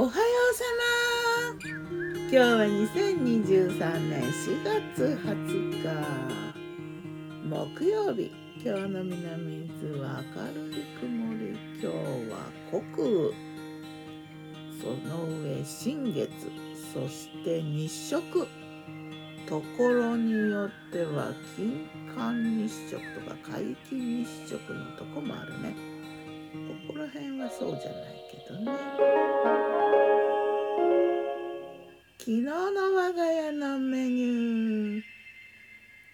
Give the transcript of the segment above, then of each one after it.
おはようさま。今日は2023年4月20日。木曜日。今日の南伊豆は明るい曇り。今日は国雨。その上新月。そして日食。ところによっては金環日食とか皆既日食のとこもあるね。ここら辺はそうじゃないけどね。昨日の我が家のメニュー。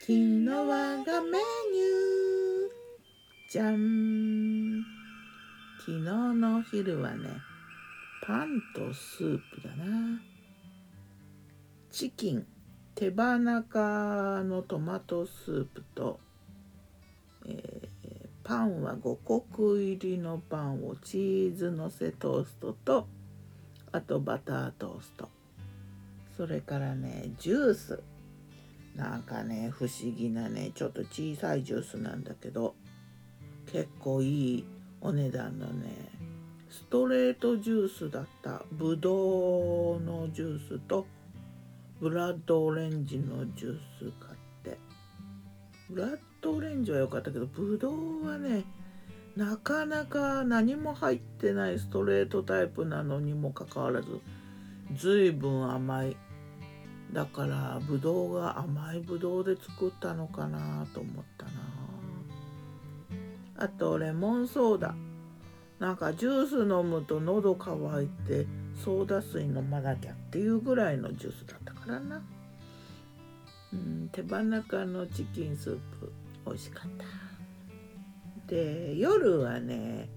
昨日我がメニュー。じゃん。昨日のお昼はねパンとスープだな。チキン。手羽中のトマトスープと、パンは五穀入りのパンをチーズのせトーストとあとバタートースト。それからねジュース。なんかね不思議なねちょっと小さいジュースなんだけど結構いいお値段のねストレートジュースだった。ぶどうのジュースとブラッドオレンジのジュース買って。ブラッドオレンジは良かったけどぶどうはねなかなか何も入ってないストレートタイプなのにもかかわらず随分甘い。だからぶどうが甘いぶどうで作ったのかなと思ったな。あとレモンソーダ。なんかジュース飲むと喉乾いてソーダ水飲まなきゃっていうぐらいのジュースだったからな。うん手羽中のチキンスープ。美味しかった。で夜はね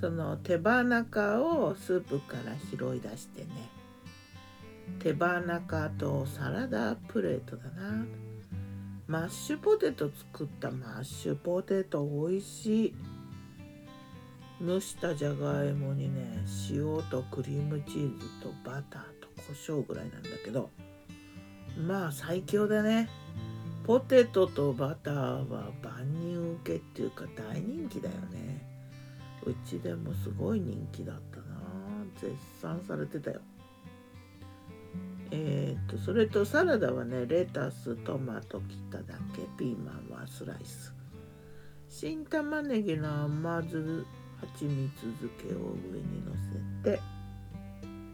その手羽中をスープから拾い出してね手羽中とサラダプレートだな。マッシュポテト作ったマッシュポテト美味しい。蒸したじゃがいもにね塩とクリームチーズとバターと胡椒ぐらいなんだけどまあ最強だね。ポテトとバターは万人受けっていうか大人気だよね。うちでもすごい人気だったな。絶賛されてたよ。えーと、とそれとサラダはねレタストマト切っただけ。ピーマンはスライス。新玉ねぎの甘酢蜂蜜漬けを上にのせて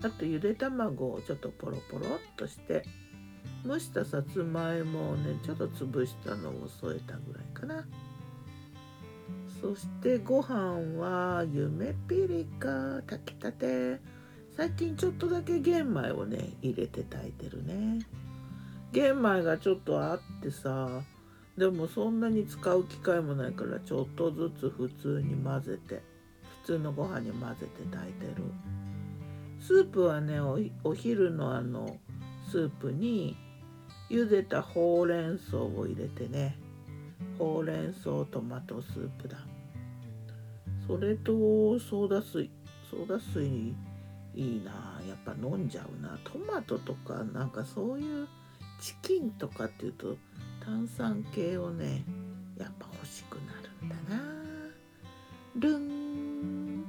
あとゆで卵をちょっとポロポロっとして蒸したさつまいもをねちょっと潰したのを添えたぐらいかな。そしてご飯は夢ピリカ炊きたて。最近ちょっとだけ玄米をね入れて炊いてるね。玄米がちょっとあってさでもそんなに使う機会もないからちょっとずつ普通に混ぜて普通のご飯に混ぜて炊いてる。スープはねお昼のあのスープに茹でたほうれん草を入れてね。ほうれん草トマトスープだ。それとソーダ水。ソーダ水いいな。やっぱ飲んじゃうな。トマトとかなんかそういうチキンとかっていうと炭酸系をねやっぱ欲しくなるんだな。ルン。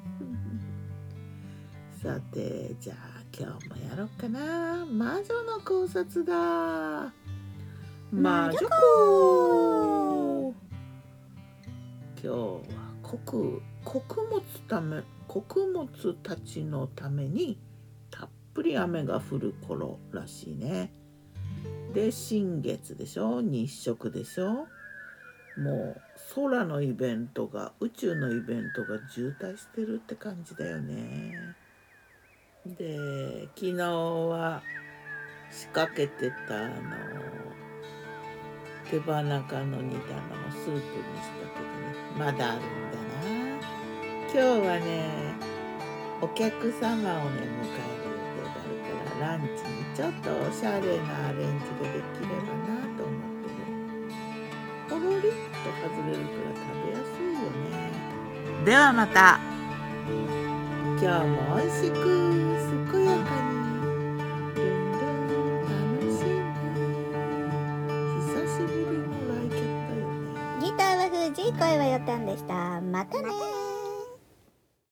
さてじゃあ今日もやろうかな。魔女の考察だ。魔女子今日は穀穀物ため穀物たちのためにたっぷり雨が降る頃らしいね。で新月でしょ？日食でしょ？もう空のイベントが宇宙のイベントが渋滞してるって感じだよね。で昨日は仕掛けてたあの手羽中の煮たのをスープにしたけどねまだあるんだ今日はねお客様をね迎える予定があるからランチにちょっとおしゃれなアレンジができればなと思ってる。ポロリッと外れるから食べやすいよね。ではまた。今日も美味しくギターは藤井声はよたんでした。またね。